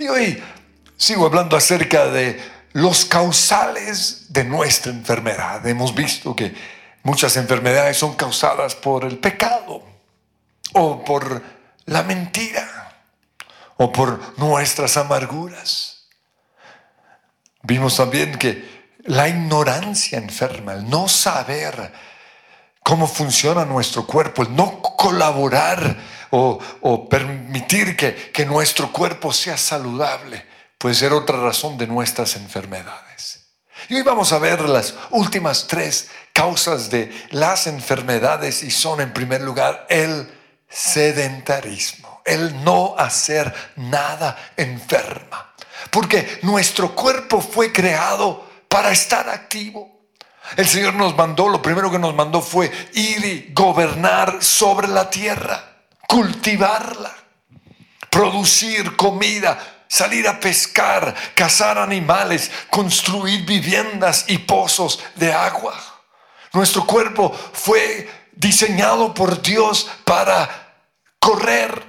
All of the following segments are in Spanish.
Y hoy sigo hablando acerca de los causales de nuestra enfermedad. Hemos visto que muchas enfermedades son causadas por el pecado o por la mentira o por nuestras amarguras. Vimos también que la ignorancia enferma, el no saber cómo funciona nuestro cuerpo, el no colaborar o, permitir que, que nuestro cuerpo sea saludable, puede ser otra razón de nuestras enfermedades. Y hoy vamos a ver las últimas tres causas de las enfermedades y son en primer lugar el sedentarismo, el no hacer nada enferma. Porque nuestro cuerpo fue creado para estar activo. El Señor nos mandó, lo primero que nos mandó fue ir y gobernar sobre la tierra, cultivarla, producir comida, salir a pescar, cazar animales, construir viviendas y pozos de agua. Nuestro cuerpo fue diseñado por Dios para correr,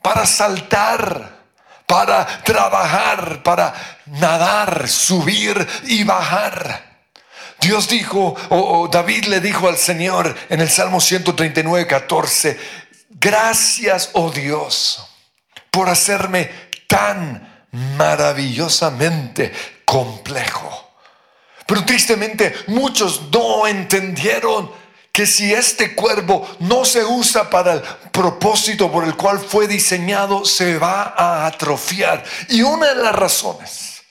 para saltar, para trabajar, para nadar, subir y bajar. Dios dijo, o, David le dijo al Señor en el Salmo 139, 14, gracias, oh Dios, por hacerme tan maravillosamente complejo. Pero tristemente muchos no entendieron que si este cuervo no se usa para el propósito por el cual fue diseñado, se va a atrofiar. Y una de las razones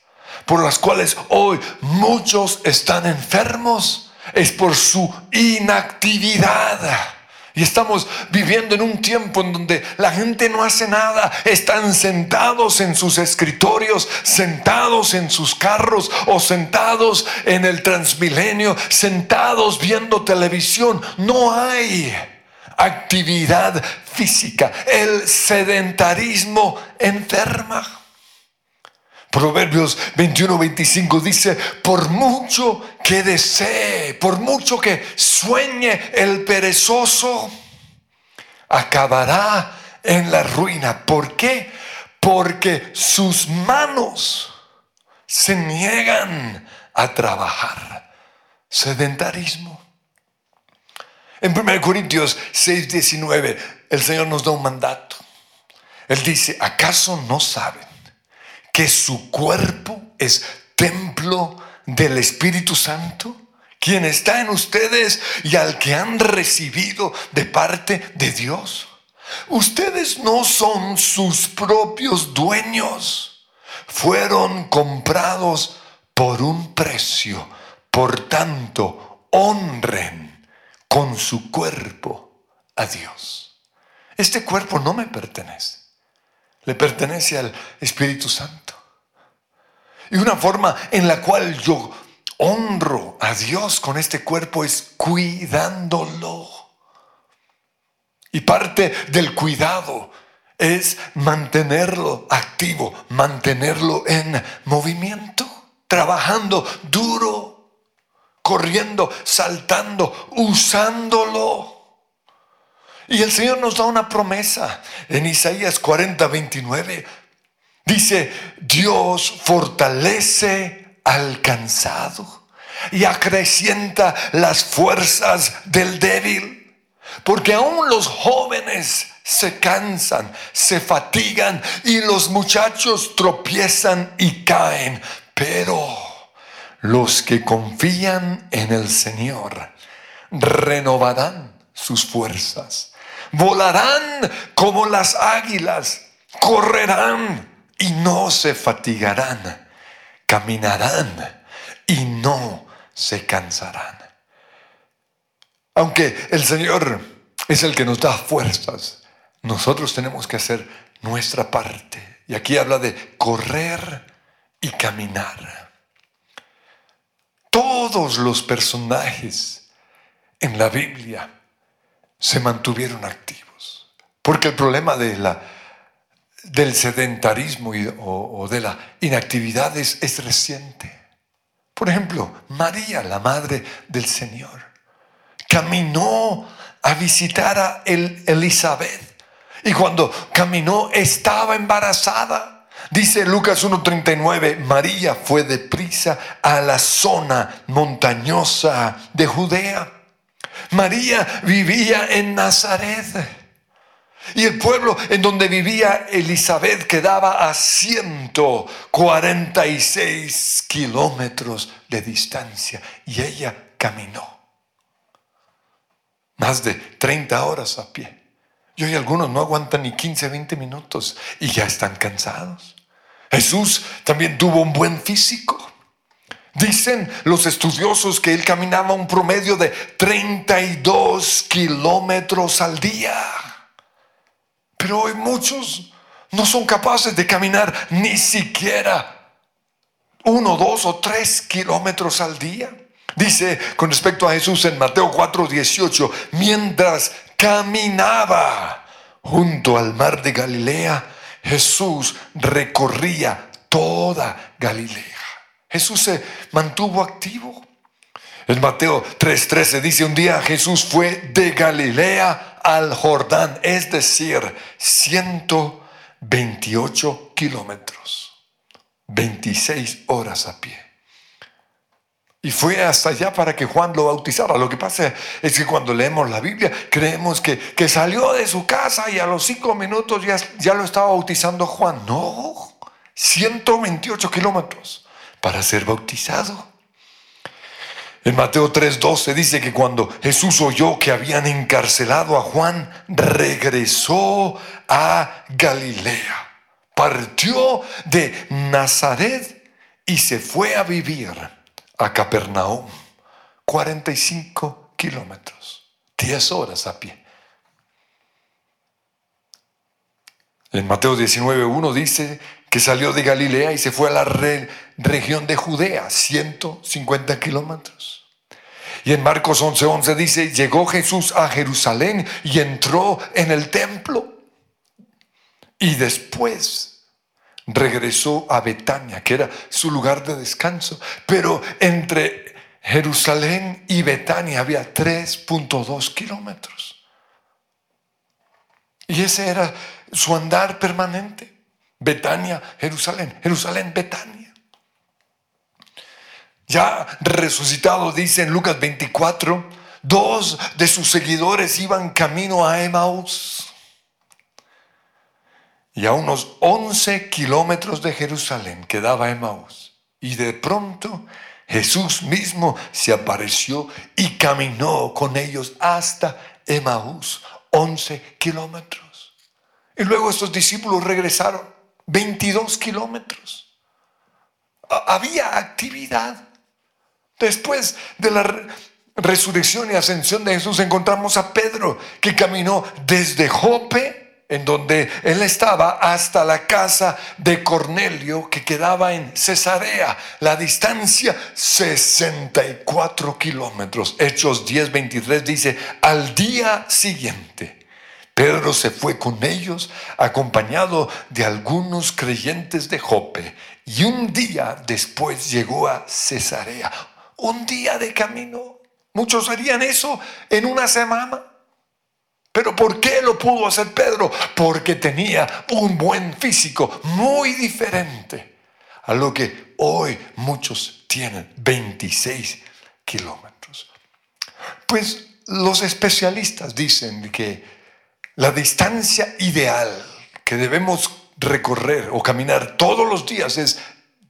por las cuales hoy muchos están enfermos es por su inactividad. Y estamos viviendo en un tiempo en donde la gente no hace nada, están sentados en sus escritorios, sentados en sus carros o sentados en el transmilenio, sentados viendo televisión. No hay actividad física. El sedentarismo enferma. Proverbios 21, 25 dice, por mucho que desee, por mucho que sueñe el perezoso, acabará en la ruina. ¿Por qué? Porque sus manos se niegan a trabajar. Sedentarismo. En 1 Corintios 6, 19, el Señor nos da un mandato. Él dice, ¿acaso no saben? Que su cuerpo es templo del Espíritu Santo, quien está en ustedes y al que han recibido de parte de Dios. Ustedes no son sus propios dueños, fueron comprados por un precio. Por tanto, honren con su cuerpo a Dios. Este cuerpo no me pertenece le pertenece al Espíritu Santo. Y una forma en la cual yo honro a Dios con este cuerpo es cuidándolo. Y parte del cuidado es mantenerlo activo, mantenerlo en movimiento, trabajando duro, corriendo, saltando, usándolo. Y el Señor nos da una promesa en Isaías 40, 29. Dice, Dios fortalece al cansado y acrecienta las fuerzas del débil. Porque aún los jóvenes se cansan, se fatigan y los muchachos tropiezan y caen. Pero los que confían en el Señor renovarán sus fuerzas volarán como las águilas, correrán y no se fatigarán, caminarán y no se cansarán. Aunque el Señor es el que nos da fuerzas, nosotros tenemos que hacer nuestra parte. Y aquí habla de correr y caminar. Todos los personajes en la Biblia se mantuvieron activos. Porque el problema de la, del sedentarismo o, de la inactividad es, es reciente. Por ejemplo, María, la madre del Señor, caminó a visitar a Elizabeth. Y cuando caminó estaba embarazada. Dice Lucas 1.39, María fue deprisa a la zona montañosa de Judea. María vivía en Nazaret. Y el pueblo en donde vivía Elizabeth quedaba a 146 kilómetros de distancia y ella caminó. Más de 30 horas a pie. Y hoy algunos no aguantan ni 15, 20 minutos y ya están cansados. Jesús también tuvo un buen físico. Dicen los estudiosos que él caminaba un promedio de 32 kilómetros al día. Pero hoy muchos no son capaces de caminar ni siquiera uno, dos o tres kilómetros al día. Dice con respecto a Jesús en Mateo 4, 18, mientras caminaba junto al mar de Galilea, Jesús recorría toda Galilea. Jesús se mantuvo activo. En Mateo 3:13 dice, un día Jesús fue de Galilea al Jordán, es decir, 128 kilómetros, 26 horas a pie. Y fue hasta allá para que Juan lo bautizara. Lo que pasa es que cuando leemos la Biblia creemos que, que salió de su casa y a los cinco minutos ya, ya lo estaba bautizando Juan. No, 128 kilómetros para ser bautizado. En Mateo 3:12 dice que cuando Jesús oyó que habían encarcelado a Juan, regresó a Galilea. Partió de Nazaret y se fue a vivir a Capernaum. 45 kilómetros, 10 horas a pie. En Mateo 19:1 dice que salió de Galilea y se fue a la región de Judea, 150 kilómetros. Y en Marcos 11:11 11 dice, llegó Jesús a Jerusalén y entró en el templo. Y después regresó a Betania, que era su lugar de descanso. Pero entre Jerusalén y Betania había 3.2 kilómetros. Y ese era su andar permanente. Betania, Jerusalén, Jerusalén, Betania. Ya resucitado, dice en Lucas 24, dos de sus seguidores iban camino a Emaús. Y a unos 11 kilómetros de Jerusalén quedaba Emaús. Y de pronto Jesús mismo se apareció y caminó con ellos hasta Emaús, 11 kilómetros. Y luego estos discípulos regresaron 22 kilómetros. Había actividad. Después de la resurrección y ascensión de Jesús encontramos a Pedro que caminó desde Jope, en donde él estaba, hasta la casa de Cornelio que quedaba en Cesarea. La distancia 64 kilómetros. Hechos 10:23 dice, al día siguiente Pedro se fue con ellos acompañado de algunos creyentes de Jope y un día después llegó a Cesarea. Un día de camino. Muchos harían eso en una semana. Pero ¿por qué lo pudo hacer Pedro? Porque tenía un buen físico muy diferente a lo que hoy muchos tienen, 26 kilómetros. Pues los especialistas dicen que la distancia ideal que debemos recorrer o caminar todos los días es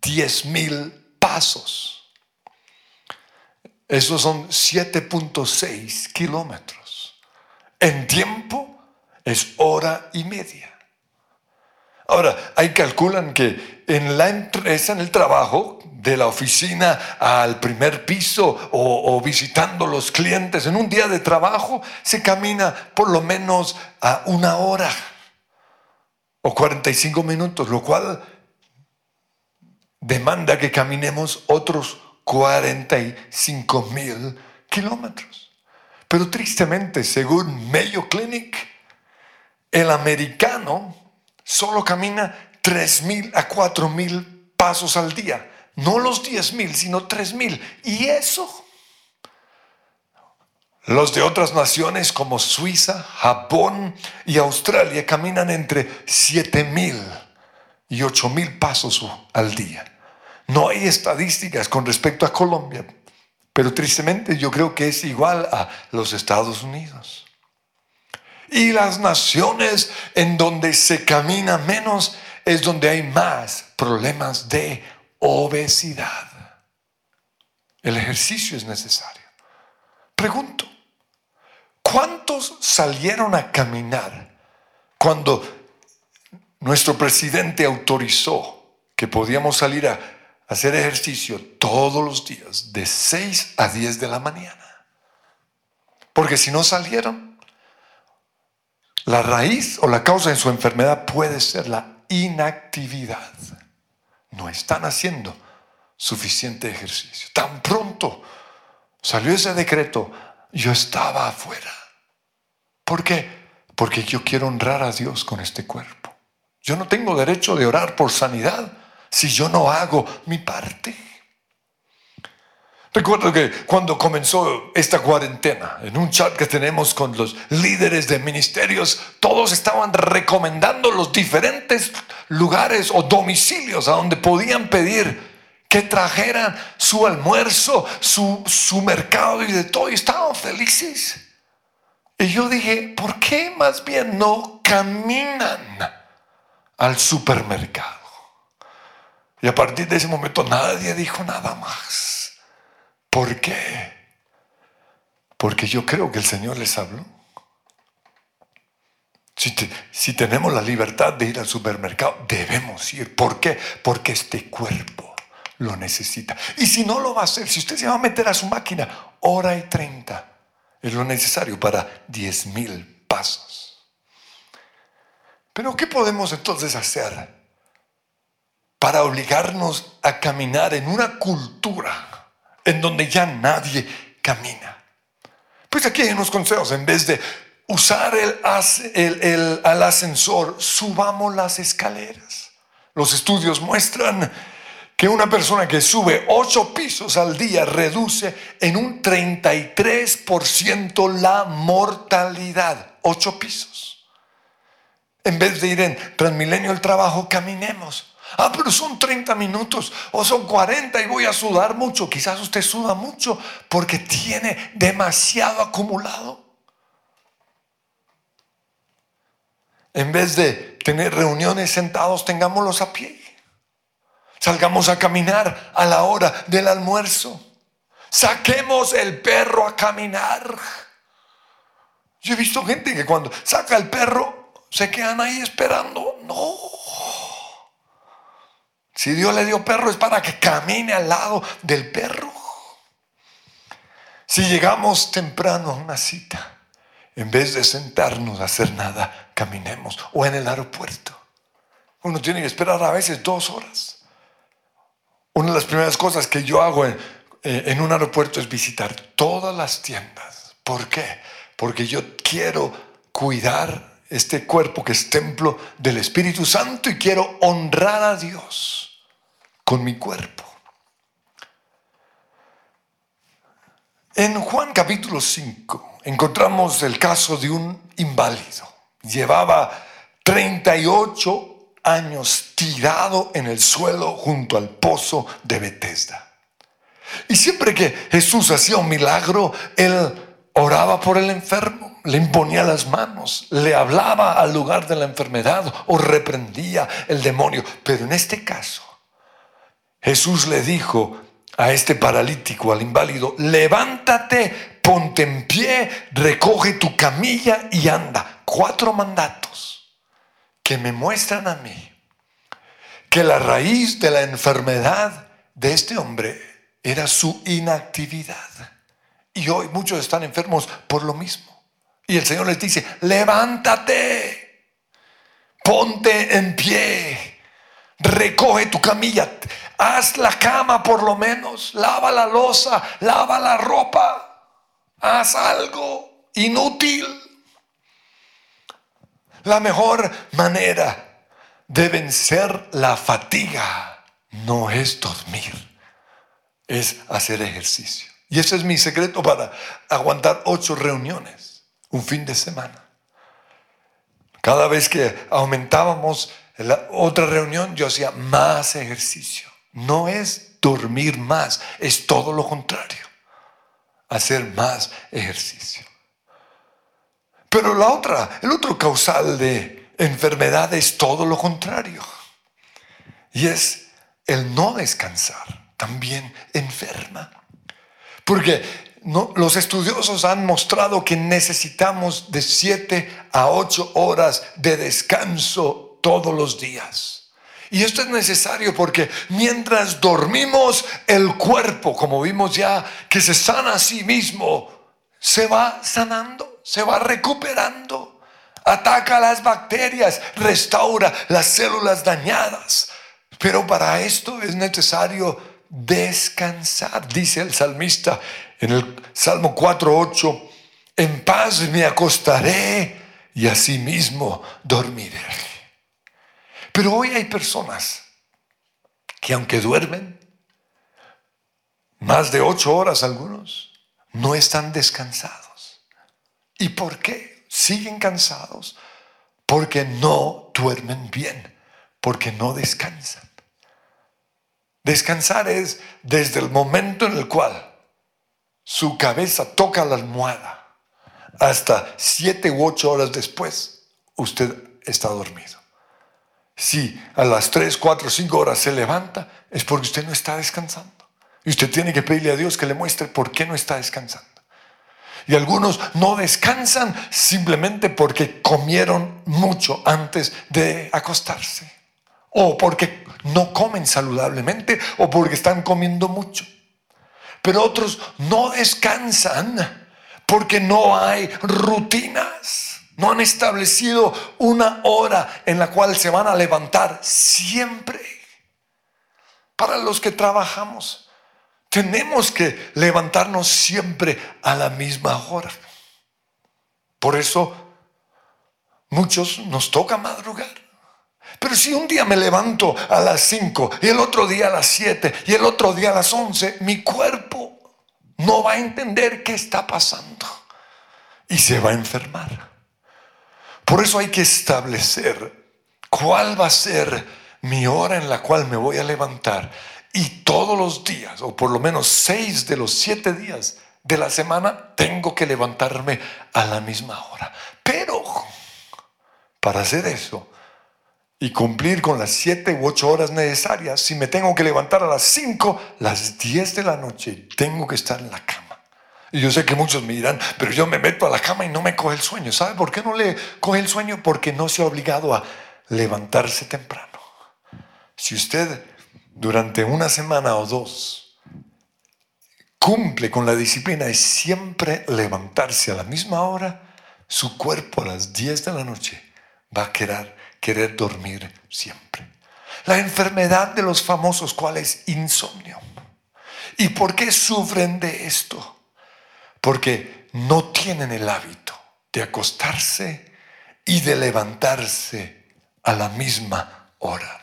10 mil pasos. Esos son 7.6 kilómetros. En tiempo es hora y media. Ahora, ahí calculan que en la empresa, en el trabajo, de la oficina al primer piso o, visitando los clientes, en un día de trabajo se camina por lo menos a una hora o 45 minutos, lo cual demanda que caminemos otros 45 mil kilómetros. Pero tristemente, según Mayo Clinic, el americano solo camina 3 mil a 4 mil pasos al día. No los 10 mil, sino 3 mil. Y eso. Los de otras naciones como Suiza, Japón y Australia caminan entre 7 mil y 8 mil pasos al día. No hay estadísticas con respecto a Colombia, pero tristemente yo creo que es igual a los Estados Unidos. Y las naciones en donde se camina menos es donde hay más problemas de obesidad. El ejercicio es necesario. Pregunto, ¿cuántos salieron a caminar cuando nuestro presidente autorizó que podíamos salir a hacer ejercicio todos los días de 6 a 10 de la mañana? Porque si no salieron, la raíz o la causa de su enfermedad puede ser la inactividad. No están haciendo suficiente ejercicio. Tan pronto salió ese decreto, yo estaba afuera. ¿Por qué? Porque yo quiero honrar a Dios con este cuerpo. Yo no tengo derecho de orar por sanidad si yo no hago mi parte. Recuerdo que cuando comenzó esta cuarentena, en un chat que tenemos con los líderes de ministerios, todos estaban recomendando los diferentes lugares o domicilios a donde podían pedir que trajeran su almuerzo, su, su mercado y de todo, y estaban felices. Y yo dije, ¿por qué más bien no caminan al supermercado? Y a partir de ese momento nadie dijo nada más. ¿Por qué? Porque yo creo que el Señor les habló. Si, tenemos la libertad de ir al supermercado, debemos ir. ¿Por qué? Porque este cuerpo lo necesita. Y si no lo va a hacer, si usted se va a meter a su máquina, hora y treinta es lo necesario para diez mil pasos. Pero ¿qué podemos entonces hacer para obligarnos a caminar en una cultura en donde ya nadie camina? Pues aquí hay unos consejos. En vez de usar el, ascensor, subamos las escaleras. Los estudios muestran que una persona que sube ocho pisos al día reduce en un 33% la mortalidad. Ocho pisos. En vez de ir en Transmilenio el trabajo, caminemos. Ah, pero son 30 minutos o son 40 y voy a sudar mucho. Quizás usted suda mucho porque tiene demasiado acumulado. En vez de tener reuniones sentados, tengámoslos a pie. Salgamos a caminar a la hora del almuerzo. Saquemos el perro a caminar. Yo he visto gente que cuando saca el perro se quedan ahí esperando. No. Si Dios le dio perro es para que camine al lado del perro. Si llegamos temprano a una cita, en vez de sentarnos a hacer nada, caminemos. O en el aeropuerto. Uno tiene que esperar a veces dos horas. Una de las primeras cosas que yo hago en, eh, en un aeropuerto es visitar todas las tiendas. ¿Por qué? Porque yo quiero cuidar este cuerpo que es templo del Espíritu Santo y quiero honrar a Dios con mi cuerpo. En Juan capítulo 5 encontramos el caso de un inválido. Llevaba 38 años tirado en el suelo junto al pozo de Bethesda. Y siempre que Jesús hacía un milagro, él oraba por el enfermo, le imponía las manos, le hablaba al lugar de la enfermedad o reprendía el demonio. Pero en este caso, Jesús le dijo a este paralítico, al inválido, levántate, ponte en pie, recoge tu camilla y anda. Cuatro mandatos que me muestran a mí que la raíz de la enfermedad de este hombre era su inactividad. Y hoy muchos están enfermos por lo mismo. Y el Señor les dice, levántate, ponte en pie, recoge tu camilla, haz la cama por lo menos, lava la losa, lava la ropa, haz algo inútil. La mejor manera de vencer la fatiga no es dormir, es hacer ejercicio. Y ese es mi secreto para aguantar ocho reuniones, un fin de semana. Cada vez que aumentábamos En la otra reunión yo hacía más ejercicio. No es dormir más, es todo lo contrario. Hacer más ejercicio. Pero la otra, el otro causal de enfermedad es todo lo contrario. Y es el no descansar. También enferma. Porque los estudiosos han mostrado que necesitamos de 7 a 8 horas de descanso todos los días. Y esto es necesario porque mientras dormimos, el cuerpo, como vimos ya, que se sana a sí mismo, se va sanando, se va recuperando, ataca las bacterias, restaura las células dañadas. Pero para esto es necesario descansar, dice el salmista en el Salmo 4.8, en paz me acostaré y asimismo dormiré. Pero hoy hay personas que aunque duermen, más de ocho horas algunos, no están descansados. ¿Y por qué? Siguen cansados porque no duermen bien, porque no descansan. Descansar es desde el momento en el cual su cabeza toca la almohada hasta siete u ocho horas después, usted está dormido. Si a las tres, cuatro, cinco horas se levanta, es porque usted no está descansando. Y usted tiene que pedirle a Dios que le muestre por qué no está descansando. Y algunos no descansan simplemente porque comieron mucho antes de acostarse. O porque no comen saludablemente o porque están comiendo mucho. Pero otros no descansan porque no hay rutinas. No han establecido una hora en la cual se van a levantar siempre. Para los que trabajamos, tenemos que levantarnos siempre a la misma hora. Por eso muchos nos toca madrugar. Pero si un día me levanto a las 5 y el otro día a las 7 y el otro día a las 11, mi cuerpo no va a entender qué está pasando y se va a enfermar. Por eso hay que establecer cuál va a ser mi hora en la cual me voy a levantar. Y todos los días, o por lo menos seis de los siete días de la semana, tengo que levantarme a la misma hora. Pero para hacer eso, y cumplir con las siete u ocho horas necesarias, si me tengo que levantar a las cinco, las diez de la noche, tengo que estar en la cama. Y yo sé que muchos me dirán, pero yo me meto a la cama y no me coge el sueño. ¿Sabe por qué no le coge el sueño? Porque no se ha obligado a levantarse temprano. Si usted durante una semana o dos cumple con la disciplina de siempre levantarse a la misma hora, su cuerpo a las diez de la noche va a quedar querer dormir siempre. La enfermedad de los famosos, ¿cuál es? Insomnio. ¿Y por qué sufren de esto? Porque no tienen el hábito de acostarse y de levantarse a la misma hora.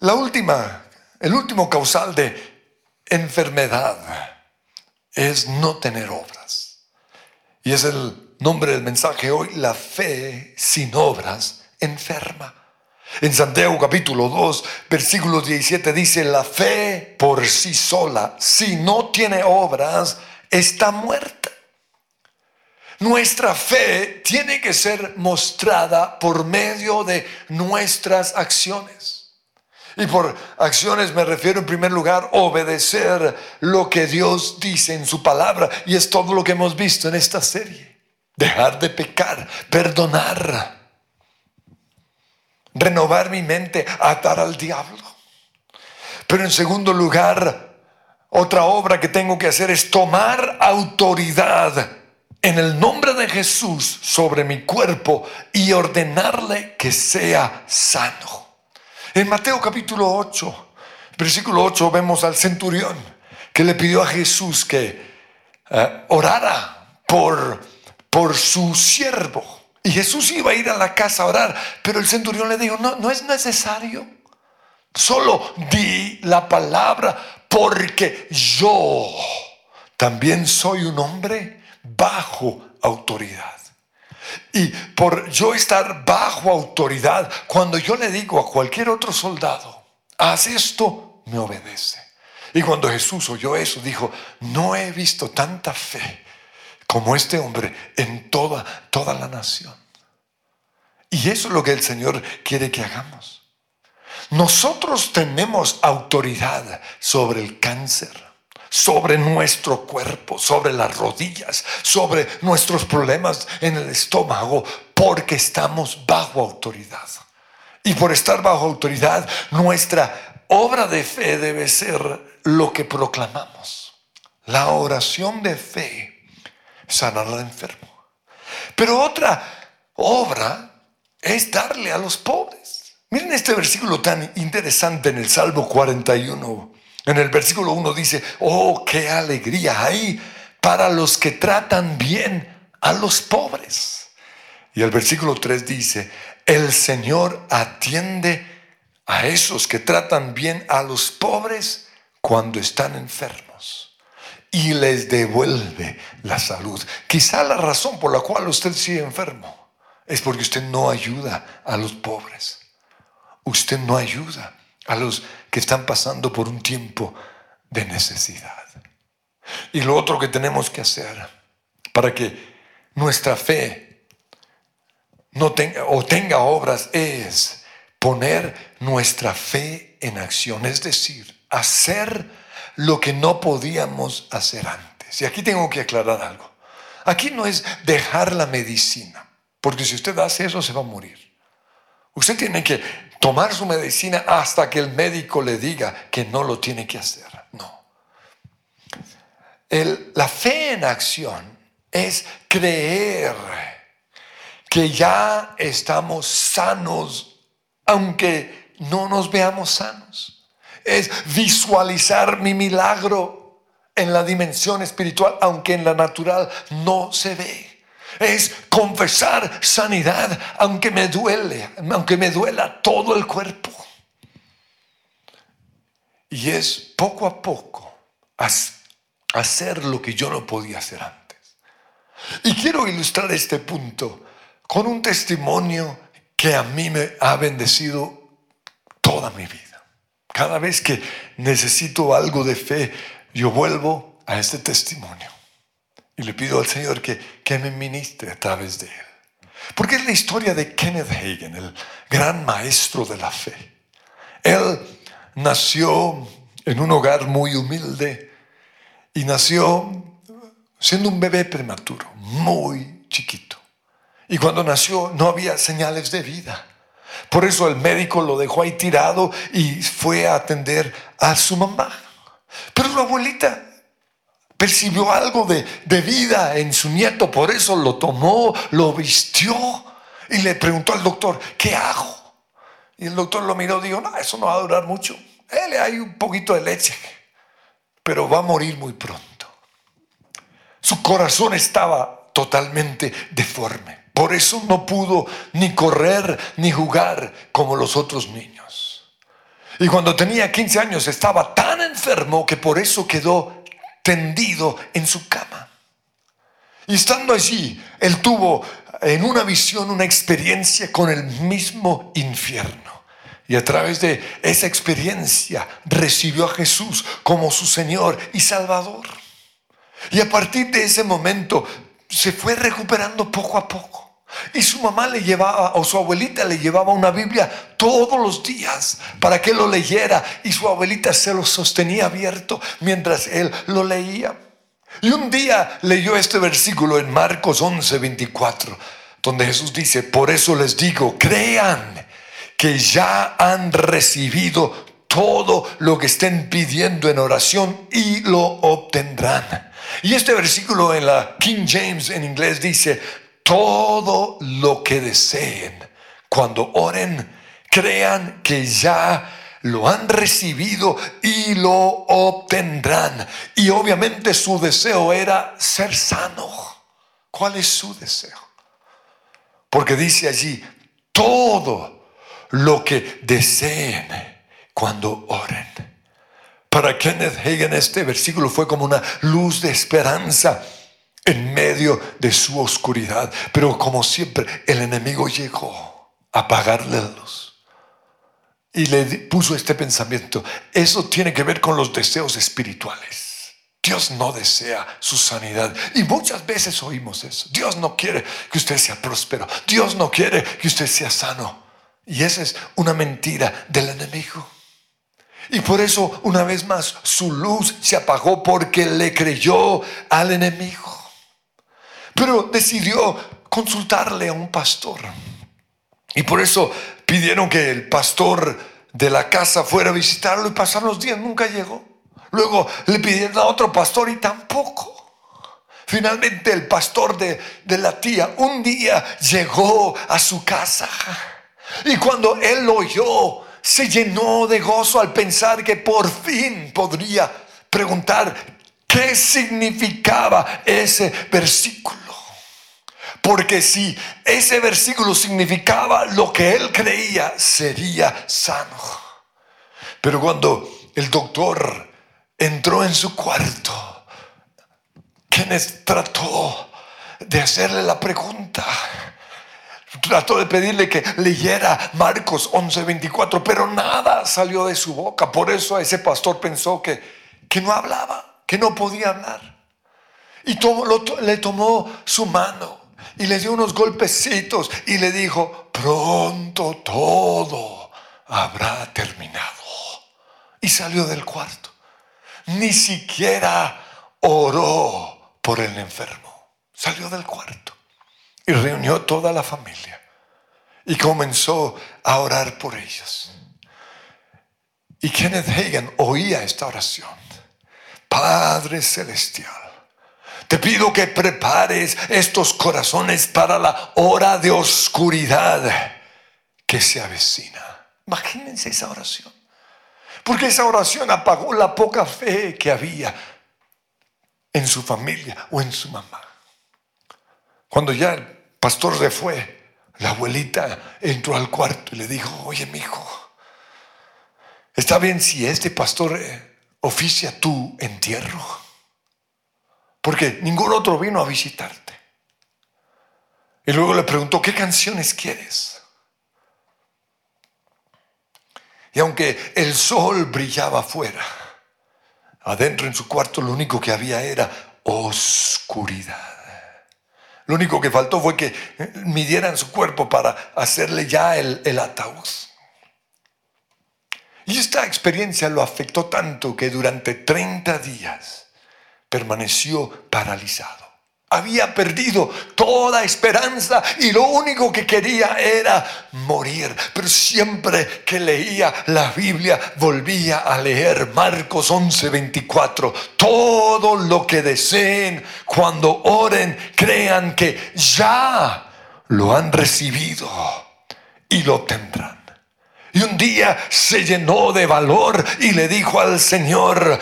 La última, el último causal de enfermedad es no tener obras. Y es el nombre del mensaje hoy, la fe sin obras enferma. En Santiago capítulo 2, versículo 17 dice, la fe por sí sola, si no tiene obras, está muerta. Nuestra fe tiene que ser mostrada por medio de nuestras acciones. Y por acciones me refiero en primer lugar obedecer lo que Dios dice en su palabra. Y es todo lo que hemos visto en esta serie dejar de pecar, perdonar, renovar mi mente, atar al diablo. Pero en segundo lugar, otra obra que tengo que hacer es tomar autoridad en el nombre de Jesús sobre mi cuerpo y ordenarle que sea sano. En Mateo capítulo 8, versículo 8, vemos al centurión que le pidió a Jesús que eh, orara por por su siervo. Y Jesús iba a ir a la casa a orar, pero el centurión le dijo, no, no es necesario. Solo di la palabra porque yo también soy un hombre bajo autoridad. Y por yo estar bajo autoridad, cuando yo le digo a cualquier otro soldado, haz esto, me obedece. Y cuando Jesús oyó eso, dijo, no he visto tanta fe como este hombre en toda, toda la nación. Y eso es lo que el Señor quiere que hagamos. Nosotros tenemos autoridad sobre el cáncer sobre nuestro cuerpo, sobre las rodillas, sobre nuestros problemas en el estómago, porque estamos bajo autoridad. Y por estar bajo autoridad, nuestra obra de fe debe ser lo que proclamamos. La oración de fe sanar al enfermo. Pero otra obra es darle a los pobres. Miren este versículo tan interesante en el Salmo 41, en el versículo 1 dice, oh, qué alegría hay para los que tratan bien a los pobres. Y el versículo 3 dice, el Señor atiende a esos que tratan bien a los pobres cuando están enfermos y les devuelve la salud. Quizá la razón por la cual usted sigue enfermo es porque usted no ayuda a los pobres. Usted no ayuda a los que están pasando por un tiempo de necesidad. Y lo otro que tenemos que hacer para que nuestra fe no tenga o tenga obras es poner nuestra fe en acción, es decir, hacer lo que no podíamos hacer antes. Y aquí tengo que aclarar algo. Aquí no es dejar la medicina, porque si usted hace eso se va a morir. Usted tiene que tomar su medicina hasta que el médico le diga que no lo tiene que hacer. No. la fe en acción es creer que ya estamos sanos, aunque no nos veamos sanos. Es visualizar mi milagro en la dimensión espiritual, aunque en la natural no se ve es confesar sanidad, aunque me duele, aunque me duela todo el cuerpo. Y es poco a poco hacer lo que yo no podía hacer antes. Y quiero ilustrar este punto con un testimonio que a mí me ha bendecido toda mi vida. Cada vez que necesito algo de fe, yo vuelvo a este testimonio. Y le pido al Señor que, que me ministre a través de él. Porque es la historia de Kenneth Hagen, el gran maestro de la fe. Él nació en un hogar muy humilde y nació siendo un bebé prematuro, muy chiquito. Y cuando nació no había señales de vida. Por eso el médico lo dejó ahí tirado y fue a atender a su mamá. Pero la abuelita percibió algo de, vida en su nieto, por eso lo tomó, lo vistió y le preguntó al doctor, ¿qué hago? Y el doctor lo miró y dijo, no, eso no va a durar mucho. Él hay un poquito de leche, pero va a morir muy pronto. Su corazón estaba totalmente deforme. Por eso no pudo ni correr ni jugar como los otros niños. Y cuando tenía 15 años estaba tan enfermo que por eso quedó tendido en su cama. Y estando allí, él tuvo en una visión una experiencia con el mismo infierno. Y a través de esa experiencia recibió a Jesús como su Señor y Salvador. Y a partir de ese momento se fue recuperando poco a poco. Y su mamá le llevaba, o su abuelita le llevaba una Biblia todos los días para que lo leyera. Y su abuelita se lo sostenía abierto mientras él lo leía. Y un día leyó este versículo en Marcos 11, 24, donde Jesús dice, por eso les digo, crean que ya han recibido todo lo que estén pidiendo en oración y lo obtendrán. Y este versículo en la King James en inglés dice, todo lo que deseen. Cuando oren, crean que ya lo han recibido y lo obtendrán. Y obviamente su deseo era ser sano. ¿Cuál es su deseo? Porque dice allí, todo lo que deseen cuando oren. Para Kenneth Hagen este versículo fue como una luz de esperanza en medio de su oscuridad. Pero como siempre, el enemigo llegó a apagarle la luz. Y le puso este pensamiento. Eso tiene que ver con los deseos espirituales. Dios no desea su sanidad. Y muchas veces oímos eso. Dios no quiere que usted sea próspero. Dios no quiere que usted sea sano. Y esa es una mentira del enemigo. Y por eso, una vez más, su luz se apagó porque le creyó al enemigo. Pero decidió consultarle a un pastor. Y por eso pidieron que el pastor de la casa fuera a visitarlo y pasaron los días. Nunca llegó. Luego le pidieron a otro pastor y tampoco. Finalmente el pastor de, la tía un día llegó a su casa y cuando él oyó, se llenó de gozo al pensar que por fin podría preguntar qué significaba ese versículo. Porque si ese versículo significaba lo que él creía, sería sano. Pero cuando el doctor entró en su cuarto. Kenneth trató de hacerle la pregunta. Trató de pedirle que leyera Marcos 11:24, pero nada salió de su boca. Por eso ese pastor pensó que, que no hablaba, que no podía hablar. Y le tomó su mano y le dio unos golpecitos y le dijo, pronto todo habrá terminado. Y salió del cuarto ni siquiera oró por el enfermo. Salió del cuarto reunió toda la familia y comenzó a orar por ellos. Y Kenneth Hagan oía esta oración. Padre Celestial, te pido que prepares estos corazones para la hora de oscuridad que se avecina. Imagínense esa oración. Porque esa oración apagó la poca fe que había en su familia o en su mamá. Cuando ya pastor se fue, la abuelita entró al cuarto y le dijo, oye, mi hijo, ¿está bien si este pastor eh, oficia tu entierro? Porque ningún otro vino a visitarte. Y luego le preguntó, ¿qué canciones quieres? Y aunque el sol brillaba afuera, adentro en su cuarto lo único que había era oscuridad. Lo único que faltó fue que midieran su cuerpo para hacerle ya el, el ataúd. Y esta experiencia lo afectó tanto que durante 30 días permaneció paralizado había perdido toda esperanza y lo único que quería era morir. Pero siempre que leía la Biblia volvía a leer Marcos 11:24. Todo lo que deseen cuando oren, crean que ya lo han recibido y lo tendrán. Y un día se llenó de valor y le dijo al Señor,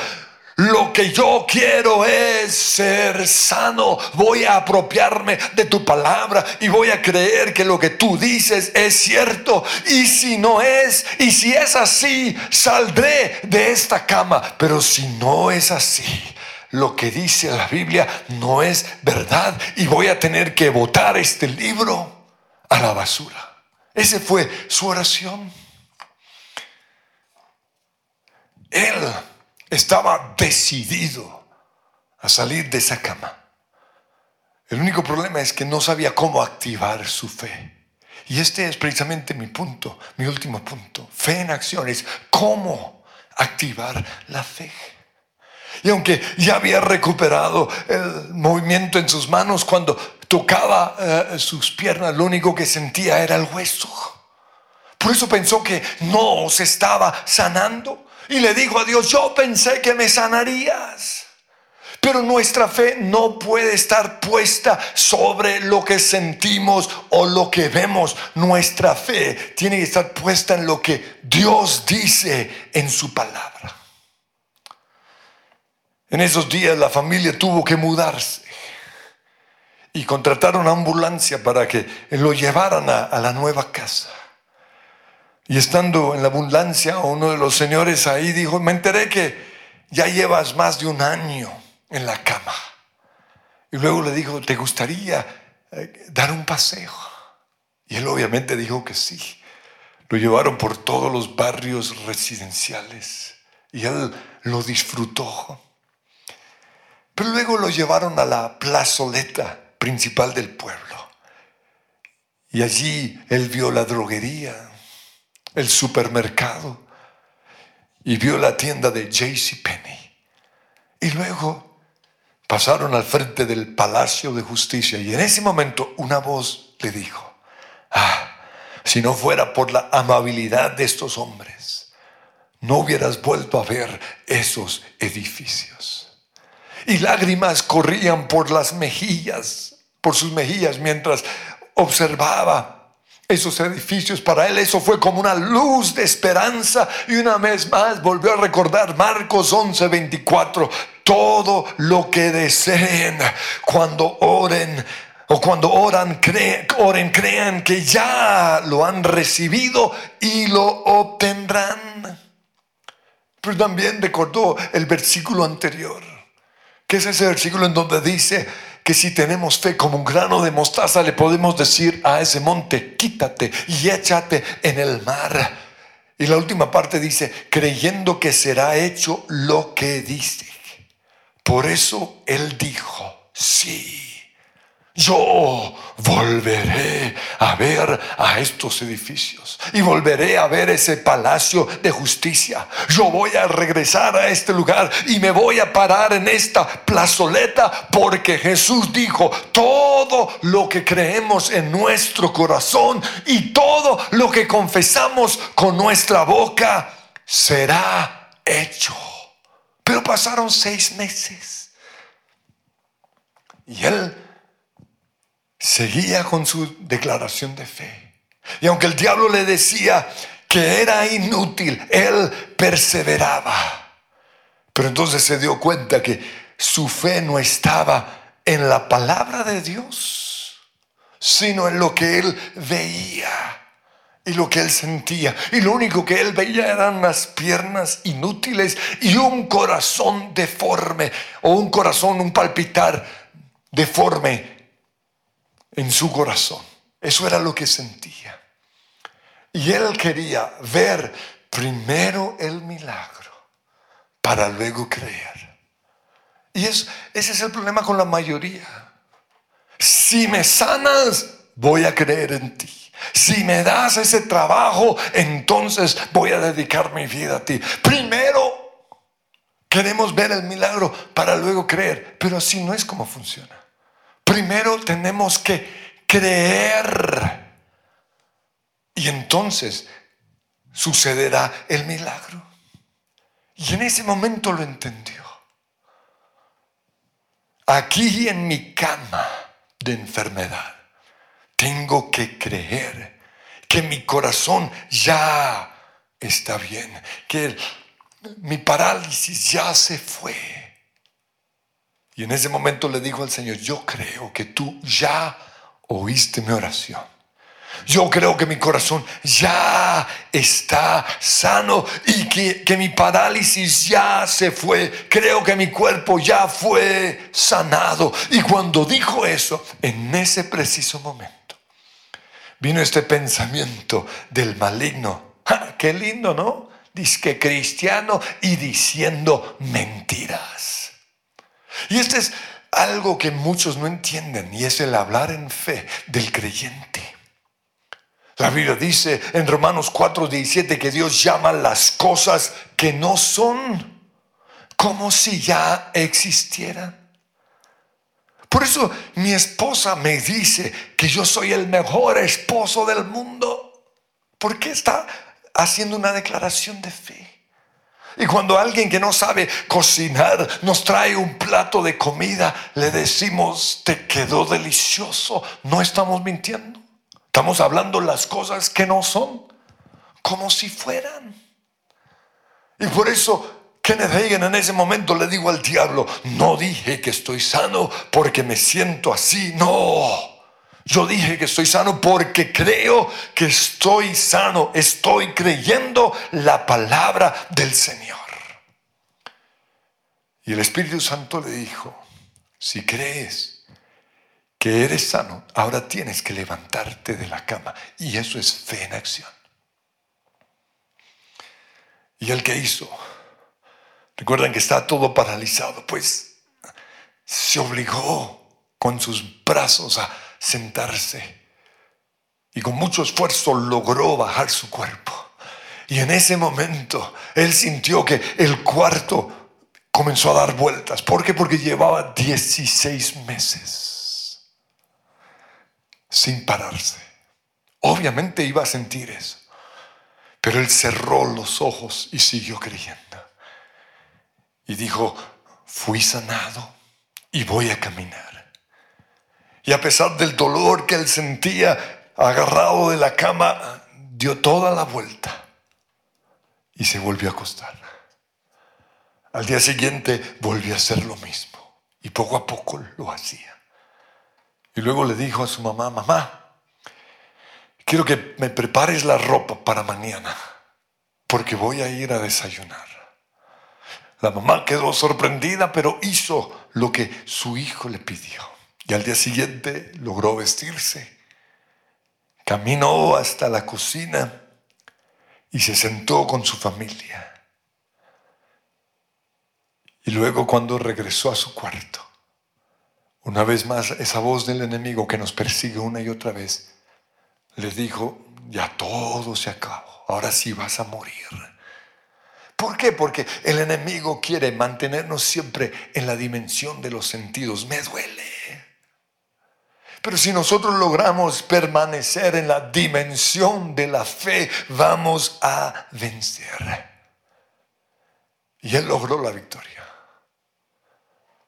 lo que yo quiero es ser sano. Voy a apropiarme de tu palabra y voy a creer que lo que tú dices es cierto. Y si no es, y si es así, saldré de esta cama. Pero si no es así, lo que dice la Biblia no es verdad y voy a tener que botar este libro a la basura. Ese fue su oración. Él estaba decidido a salir de esa cama. El único problema es que no sabía cómo activar su fe. Y este es precisamente mi punto, mi último punto. Fe en acciones. ¿Cómo activar la fe? Y aunque ya había recuperado el movimiento en sus manos, cuando tocaba eh, sus piernas, lo único que sentía era el hueso. Por eso pensó que no se estaba sanando y le dijo a Dios, yo pensé que me sanarías. Pero nuestra fe no puede estar puesta sobre lo que sentimos o lo que vemos. Nuestra fe tiene que estar puesta en lo que Dios dice en su palabra. En esos días la familia tuvo que mudarse y contrataron a ambulancia para que lo llevaran a, a la nueva casa. Y estando en la abundancia, uno de los señores ahí dijo, me enteré que ya llevas más de un año en la cama. Y luego le dijo, ¿te gustaría eh, dar un paseo? Y él obviamente dijo que sí. Lo llevaron por todos los barrios residenciales y él lo disfrutó. Pero luego lo llevaron a la plazoleta principal del pueblo. Y allí él vio la droguería, el supermercado y vio la tienda de Penny. Y luego pasaron al frente del Palacio de Justicia y en ese momento una voz le dijo, ah, si no fuera por la amabilidad de estos hombres, no hubieras vuelto a ver esos edificios. Y lágrimas corrían por las mejillas, por sus mejillas, mientras observaba esos edificios. Para él eso fue como una luz de esperanza. Y una vez más volvió a recordar Marcos 11, 24. Todo lo que deseen cuando oren o cuando oran, oren, crean que ya lo han recibido y lo obtendrán. Pero también recordó el versículo anterior, que es ese versículo en donde dice que si tenemos fe como un grano de mostaza, le podemos decir a ese monte, quítate y échate en el mar. Y la última parte dice, creyendo que será hecho lo que dice. Por eso él dijo, sí yo volveré a ver a estos edificios y volveré a ver ese palacio de justicia. Yo voy a regresar a este lugar y me voy a parar en esta plazoleta porque Jesús dijo, todo lo que creemos en nuestro corazón y todo lo que confesamos con nuestra boca será hecho. Pero pasaron seis meses y él seguía con su declaración de fe. Y aunque el diablo le decía que era inútil, él perseveraba. Pero entonces se dio cuenta que su fe no estaba en la palabra de Dios, sino en lo que él veía y lo que él sentía. Y lo único que él veía eran unas piernas inútiles y un corazón deforme, o un corazón, un palpitar deforme en su corazón. Eso era lo que sentía. Y él quería ver primero el milagro para luego creer. Y es, ese es el problema con la mayoría. Si me sanas, voy a creer en ti. Si me das ese trabajo, entonces voy a dedicar mi vida a ti. Primero queremos ver el milagro para luego creer, pero así no es como funciona. Primero tenemos que creer y entonces sucederá el milagro. Y en ese momento lo entendió. Aquí en mi cama de enfermedad, tengo que creer que mi corazón ya está bien, que mi parálisis ya se fue y en ese momento le dijo al Señor, yo creo que tú ya oíste mi oración. Yo creo que mi corazón ya está sano y que, que, mi parálisis ya se fue. Creo que mi cuerpo ya fue sanado. Y cuando dijo eso, en ese preciso momento, vino este pensamiento del maligno. ¡Qué lindo, ¿no? Dice que cristiano y diciendo mentiras. Y este es algo que muchos no entienden y es el hablar en fe del creyente. La Biblia dice en Romanos 4:17 que Dios llama las cosas que no son como si ya existieran. Por eso mi esposa me dice que yo soy el mejor esposo del mundo. ¿Por qué está haciendo una declaración de fe? Y cuando alguien que no sabe cocinar nos trae un plato de comida, le decimos, te quedó delicioso. No estamos mintiendo. Estamos hablando las cosas que no son, como si fueran. Y por eso Kenneth Hagen en ese momento le digo al diablo, no dije que estoy sano porque me siento así, no. Yo dije que estoy sano porque creo que estoy sano. Estoy creyendo la palabra del Señor. Y el Espíritu Santo le dijo, si crees que eres sano, ahora tienes que levantarte de la cama. Y eso es fe en acción. ¿Y el que hizo? Recuerdan que está todo paralizado, pues se obligó con sus brazos a sentarse y con mucho esfuerzo logró bajar su cuerpo. Y en ese momento él sintió que el cuarto comenzó a dar vueltas. ¿Por qué? Porque llevaba 16 meses sin pararse. Obviamente iba a sentir eso. Pero él cerró los ojos y siguió creyendo y dijo, fui sanado y voy a caminar. Y a pesar del dolor que él sentía agarrado de la cama, dio toda la vuelta y se volvió a acostar. Al día siguiente volvió a hacer lo mismo y poco a poco lo hacía. Y luego le dijo a su mamá, mamá, quiero que me prepares la ropa para mañana porque voy a ir a desayunar. La mamá quedó sorprendida, pero hizo lo que su hijo le pidió. Y al día siguiente logró vestirse. Caminó hasta la cocina y se sentó con su familia. Y luego cuando regresó a su cuarto, una vez más esa voz del enemigo que nos persigue una y otra vez, le dijo, ya todo se acabó, ahora sí vas a morir. ¿Por qué? Porque el enemigo quiere mantenernos siempre en la dimensión de los sentidos. Me duele. Pero si nosotros logramos permanecer en la dimensión de la fe, vamos a vencer. Y él logró la victoria.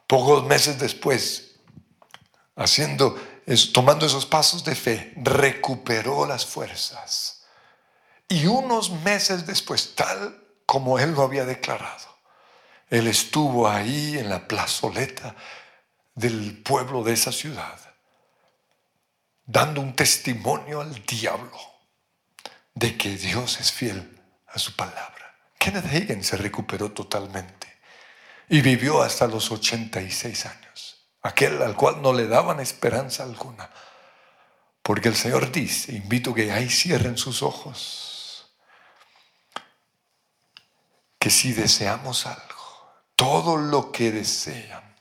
Pocos meses después, haciendo, tomando esos pasos de fe, recuperó las fuerzas. Y unos meses después, tal como él lo había declarado. Él estuvo ahí en la plazoleta del pueblo de esa ciudad, dando un testimonio al diablo de que Dios es fiel a su palabra. Kenneth Hagin se recuperó totalmente y vivió hasta los 86 años, aquel al cual no le daban esperanza alguna, porque el Señor dice, invito que ahí cierren sus ojos que si deseamos algo, todo lo que desean,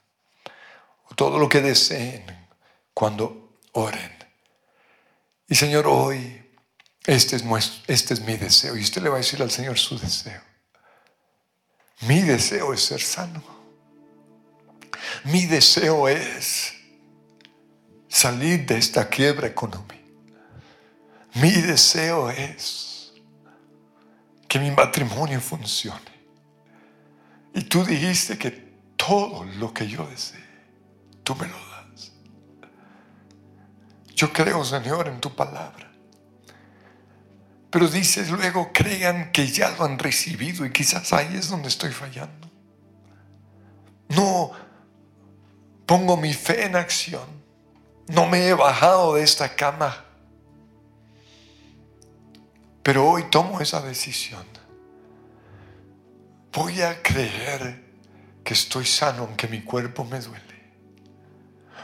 todo lo que deseen cuando oren. Y Señor, hoy este es, este es mi deseo. Y usted le va a decir al Señor su deseo. Mi deseo es ser sano. Mi deseo es salir de esta quiebra económica. Mi deseo es que mi matrimonio funcione. Y tú dijiste que todo lo que yo desee, tú me lo das. Yo creo, Señor, en tu palabra. Pero dices luego, crean que ya lo han recibido y quizás ahí es donde estoy fallando. No pongo mi fe en acción. No me he bajado de esta cama. Pero hoy tomo esa decisión voy a creer que estoy sano aunque mi cuerpo me duele.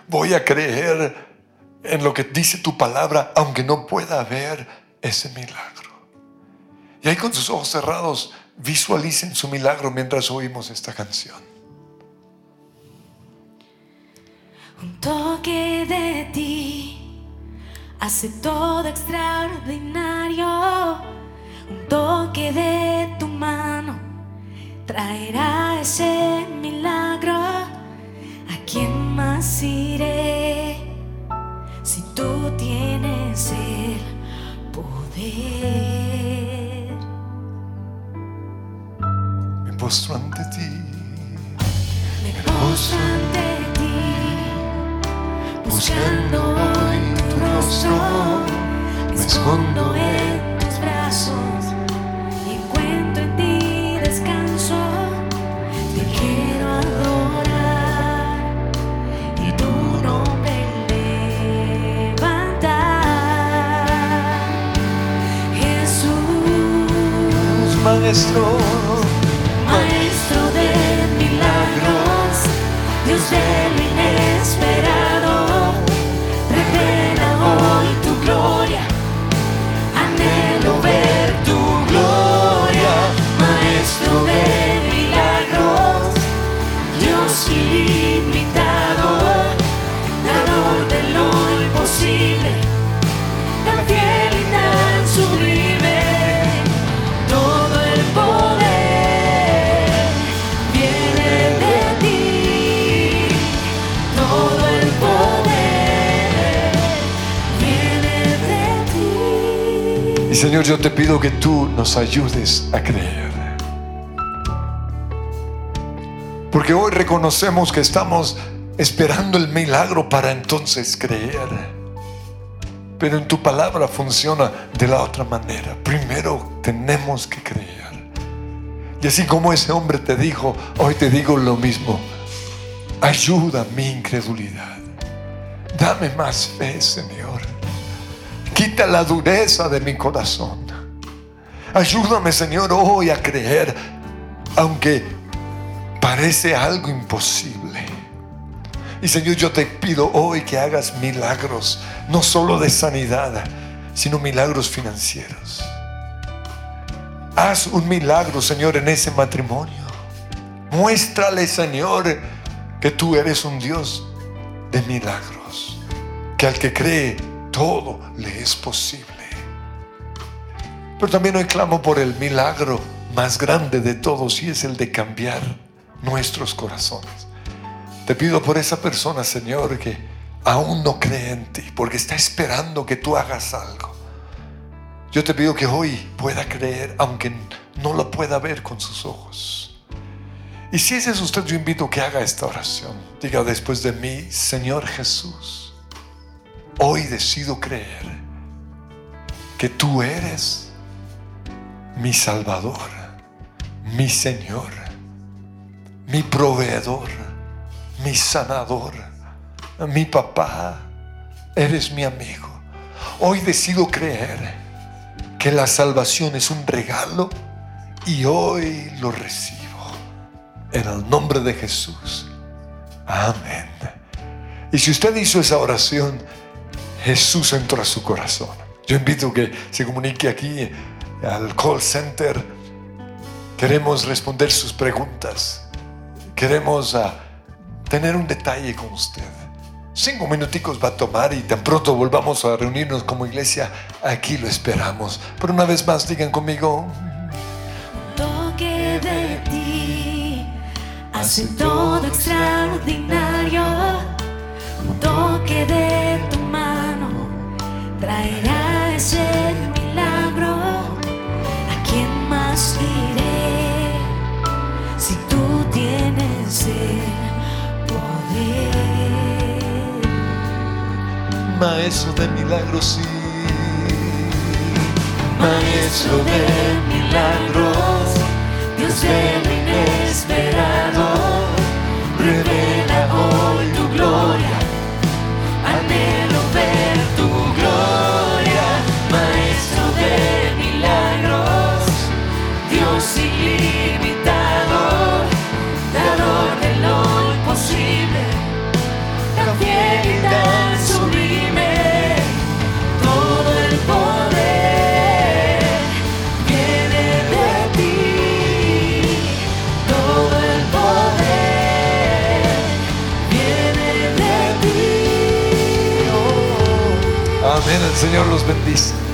Voy a creer en lo que dice tu palabra aunque no pueda ver ese milagro. Y ahí con sus ojos cerrados visualicen su milagro mientras oímos esta canción. Un toque de ti hace todo extraordinario. Un toque de tu mano traerá ese milagro. ¿A quién más iré el poder? Me postro ante ti. Me postro ante ti, buscando en tu rostro, me escondo en tus brazos Jesús, Señor, yo te pido que tú nos ayudes a creer. Porque hoy reconocemos que estamos esperando el milagro para entonces creer. Pero en tu palabra funciona de la otra manera. Primero tenemos que creer. Y así como ese hombre te dijo, hoy te digo lo mismo. Ayuda mi incredulidad. Dame más fe, Señor. Quita la dureza de mi corazón. Ayúdame, Señor, hoy a creer, aunque parece algo imposible. Y Señor, yo te pido hoy que hagas milagros, no solo de sanidad, sino milagros financieros. Haz un milagro, Señor, en ese matrimonio. Muéstrale, Señor, que tú eres un Dios de milagros. Que al que cree, todo le es posible. Pero también hoy clamo por el milagro más grande de todos y es el de cambiar nuestros corazones. Te pido por esa persona, Señor, que aún no cree en ti, porque está esperando que tú hagas algo. Yo te pido que hoy pueda creer, aunque no lo pueda ver con sus ojos. Y si ese es usted, yo invito a que haga esta oración. Diga después de mí, Señor Jesús, hoy decido creer que tú eres mi Salvador, mi Señor, mi proveedor, mi sanador, mi papá, eres mi amigo. Hoy decido creer que la salvación es un regalo y hoy lo recibo. En el nombre de Jesús. Amén. Y si usted hizo esa oración, Jesús entró a su corazón. Yo invito que se comunique aquí al call center. Queremos responder sus preguntas. Queremos ah, tener un detalle con usted. Cinco minuticos va a tomar y tan pronto volvamos a reunirnos como iglesia, aquí lo esperamos. Pero una vez más, digan conmigo, toque de ti hace todo extraordinario. Un toque de tu mano traerá ese milagro. ¿A quién más iré si tú tienes el poder? Maestro de milagros, sí. Maestro de milagros, Dios de lo inesperado, Señor los bendice.